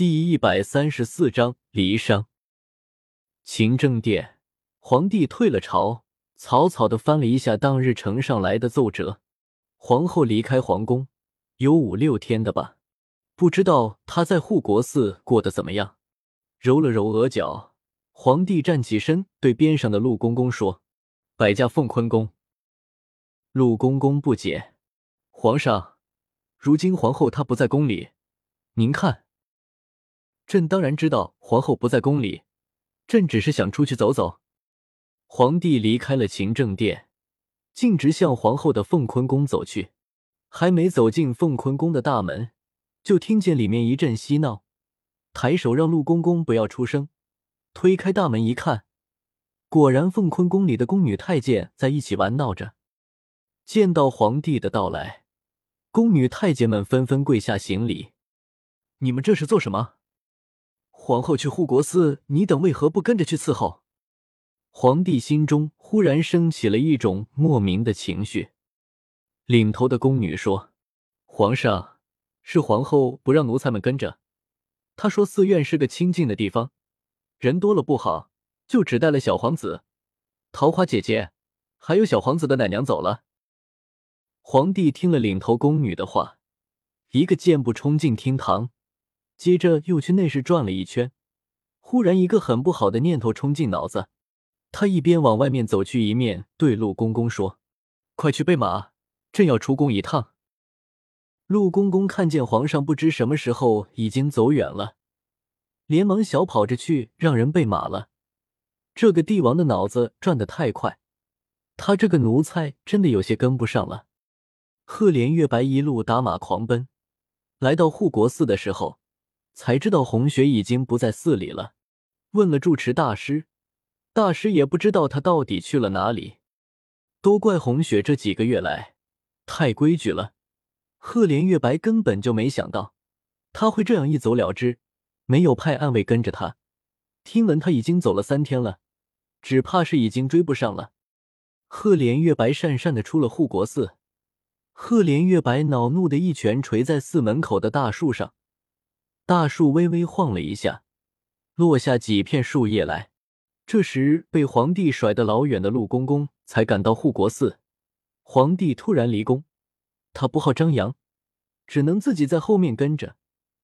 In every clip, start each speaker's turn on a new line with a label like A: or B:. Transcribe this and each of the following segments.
A: 第一百三十四章离殇。勤政殿，皇帝退了朝，草草的翻了一下当日呈上来的奏折。皇后离开皇宫有五六天的吧，不知道她在护国寺过得怎么样。揉了揉额角，皇帝站起身，对边上的陆公公说：“摆驾凤坤宫。”陆公公不解：“皇上，如今皇后她不在宫里，您看。”朕当然知道皇后不在宫里，朕只是想出去走走。皇帝离开了勤政殿，径直向皇后的凤坤宫走去。还没走进凤坤宫的大门，就听见里面一阵嬉闹。抬手让陆公公不要出声，推开大门一看，果然凤坤宫里的宫女太监在一起玩闹着。见到皇帝的到来，宫女太监们纷纷跪下行礼：“你们这是做什么？”皇后去护国寺，你等为何不跟着去伺候？皇帝心中忽然升起了一种莫名的情绪。领头的宫女说：“皇上，是皇后不让奴才们跟着。她说寺院是个清静的地方，人多了不好，就只带了小皇子、桃花姐姐，还有小皇子的奶娘走了。”皇帝听了领头宫女的话，一个箭步冲进厅堂。接着又去内室转了一圈，忽然一个很不好的念头冲进脑子，他一边往外面走去，一面对陆公公说：“快去备马，朕要出宫一趟。”陆公公看见皇上不知什么时候已经走远了，连忙小跑着去让人备马了。这个帝王的脑子转得太快，他这个奴才真的有些跟不上了。赫连月白一路打马狂奔，来到护国寺的时候。才知道红雪已经不在寺里了。问了住持大师，大师也不知道他到底去了哪里。都怪红雪这几个月来太规矩了。赫连月白根本就没想到他会这样一走了之，没有派暗卫跟着他。听闻他已经走了三天了，只怕是已经追不上了。赫连月白讪讪的出了护国寺。赫连月白恼怒的一拳捶在寺门口的大树上。大树微微晃了一下，落下几片树叶来。这时，被皇帝甩得老远的陆公公才赶到护国寺。皇帝突然离宫，他不好张扬，只能自己在后面跟着。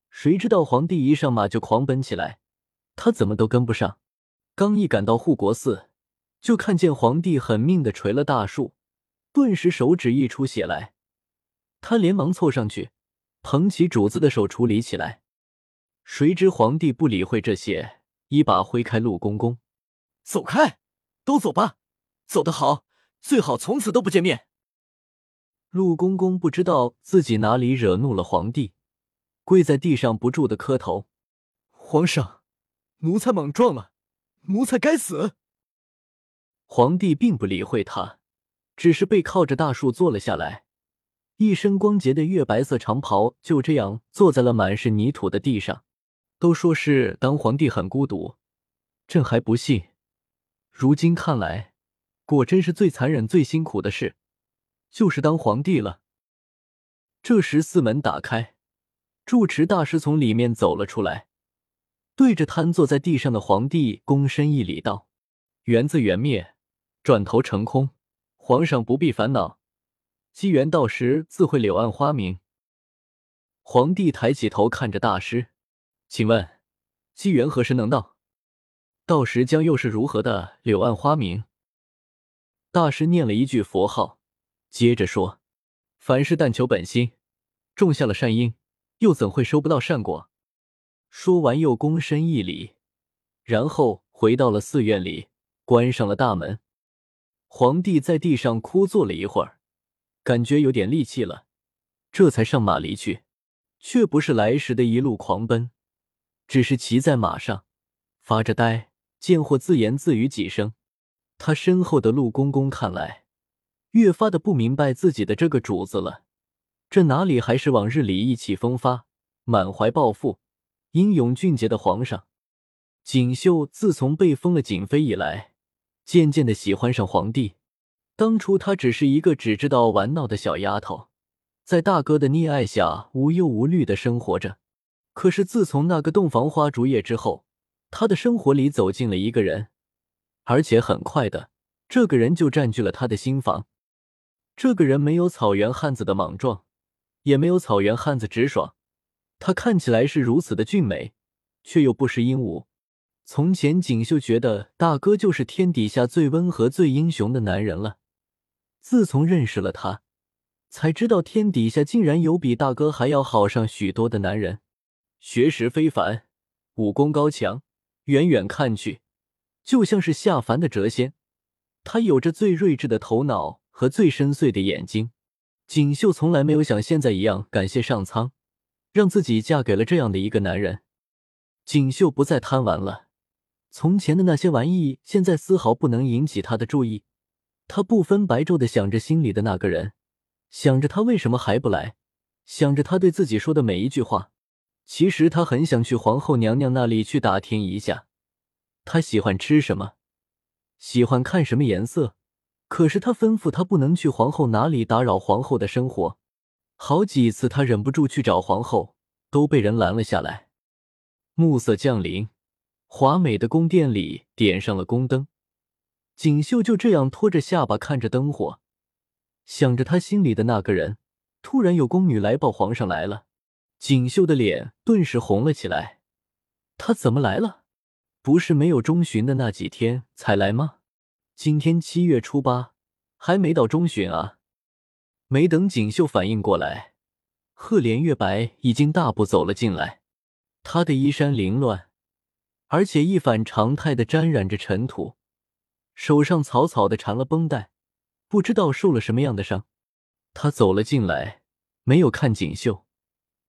A: 谁知道皇帝一上马就狂奔起来，他怎么都跟不上。刚一赶到护国寺，就看见皇帝狠命的捶了大树，顿时手指溢出血来。他连忙凑上去，捧起主子的手处理起来。谁知皇帝不理会这些，一把挥开陆公公，
B: 走开，都走吧，走得好，最好从此都不见面。
A: 陆公公不知道自己哪里惹怒了皇帝，跪在地上不住的磕头：“
B: 皇上，奴才莽撞了，奴才该死。”
A: 皇帝并不理会他，只是背靠着大树坐了下来，一身光洁的月白色长袍就这样坐在了满是泥土的地上。都说是当皇帝很孤独，朕还不信。如今看来，果真是最残忍、最辛苦的事，就是当皇帝了。这时，寺门打开，住持大师从里面走了出来，对着瘫坐在地上的皇帝躬身一礼，道：“缘自缘灭，转头成空，皇上不必烦恼，机缘到时自会柳暗花明。”皇帝抬起头看着大师。请问，机缘何时能到？到时将又是如何的柳暗花明？大师念了一句佛号，接着说：“凡事但求本心，种下了善因，又怎会收不到善果？”说完又躬身一礼，然后回到了寺院里，关上了大门。皇帝在地上枯坐了一会儿，感觉有点力气了，这才上马离去，却不是来时的一路狂奔。只是骑在马上，发着呆，见货自言自语几声。他身后的陆公公看来，越发的不明白自己的这个主子了。这哪里还是往日里意气风发、满怀抱负、英勇俊杰的皇上？锦绣自从被封了锦妃以来，渐渐的喜欢上皇帝。当初她只是一个只知道玩闹的小丫头，在大哥的溺爱下无忧无虑的生活着。可是自从那个洞房花烛夜之后，他的生活里走进了一个人，而且很快的，这个人就占据了他的心房。这个人没有草原汉子的莽撞，也没有草原汉子直爽，他看起来是如此的俊美，却又不失英武。从前锦绣觉得大哥就是天底下最温和、最英雄的男人了，自从认识了他，才知道天底下竟然有比大哥还要好上许多的男人，学识非凡，武功高强，远远看去就像是下凡的谪仙。他有着最睿智的头脑和最深邃的眼睛。锦绣从来没有像现在一样感谢上苍，让自己嫁给了这样的一个男人。锦绣不再贪玩了。从前的那些玩意，现在丝毫不能引起他的注意。他不分白昼的想着心里的那个人，想着他为什么还不来，想着他对自己说的每一句话。其实他很想去皇后娘娘那里去打听一下，她喜欢吃什么，喜欢看什么颜色。可是他吩咐他不能去皇后哪里打扰皇后的生活。好几次他忍不住去找皇后，都被人拦了下来。暮色降临。华美的宫殿里点上了宫灯，锦绣就这样托着下巴看着灯火，想着他心里的那个人。突然有宫女来报皇上来了，锦绣的脸顿时红了起来。他怎么来了？不是没有中旬的那几天才来吗？今天七月初八，还没到中旬啊！没等锦绣反应过来，赫连月白已经大步走了进来，他的衣衫凌乱。而且一反常态的沾染着尘土，手上草草的缠了绷带，不知道受了什么样的伤。他走了进来，没有看锦绣，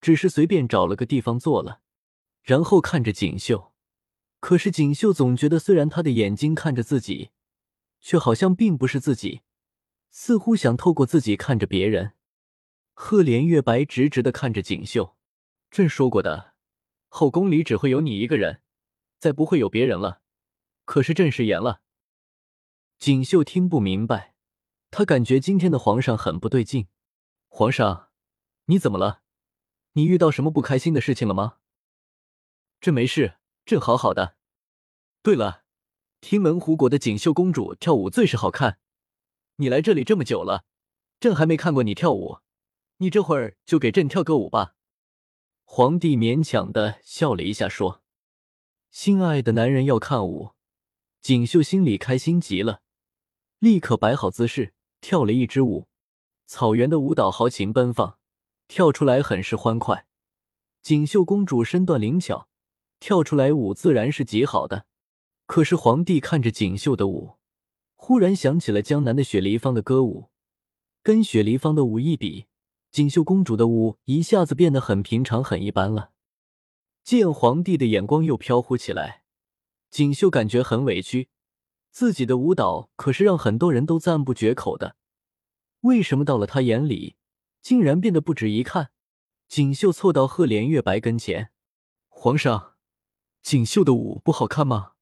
A: 只是随便找了个地方坐了，然后看着锦绣。可是锦绣总觉得，虽然他的眼睛看着自己，却好像并不是自己，似乎想透过自己看着别人。赫连月白直直的看着锦绣，朕说过的，后宫里只会有你一个人。再不会有别人了，可是朕食言了。锦绣听不明白，他感觉今天的皇上很不对劲。皇上，你怎么了？你遇到什么不开心的事情了吗？朕没事，朕好好的。对了，听闻湖国的锦绣公主跳舞最是好看。你来这里这么久了，朕还没看过你跳舞，你这会儿就给朕跳个舞吧。皇帝勉强的笑了一下，说。心爱的男人要看舞，锦绣心里开心极了，立刻摆好姿势，跳了一支舞。草原的舞蹈豪情奔放，跳出来很是欢快。锦绣公主身段灵巧，跳出来舞自然是极好的。可是皇帝看着锦绣的舞，忽然想起了江南的雪梨芳的歌舞，跟雪梨芳的舞一比，锦绣公主的舞一下子变得很平常、很一般了。见皇帝的眼光又飘忽起来，锦绣感觉很委屈。自己的舞蹈可是让很多人都赞不绝口的，为什么到了他眼里，竟然变得不值一看？锦绣凑到赫连月白跟前：“皇上，锦绣的舞不好看吗？”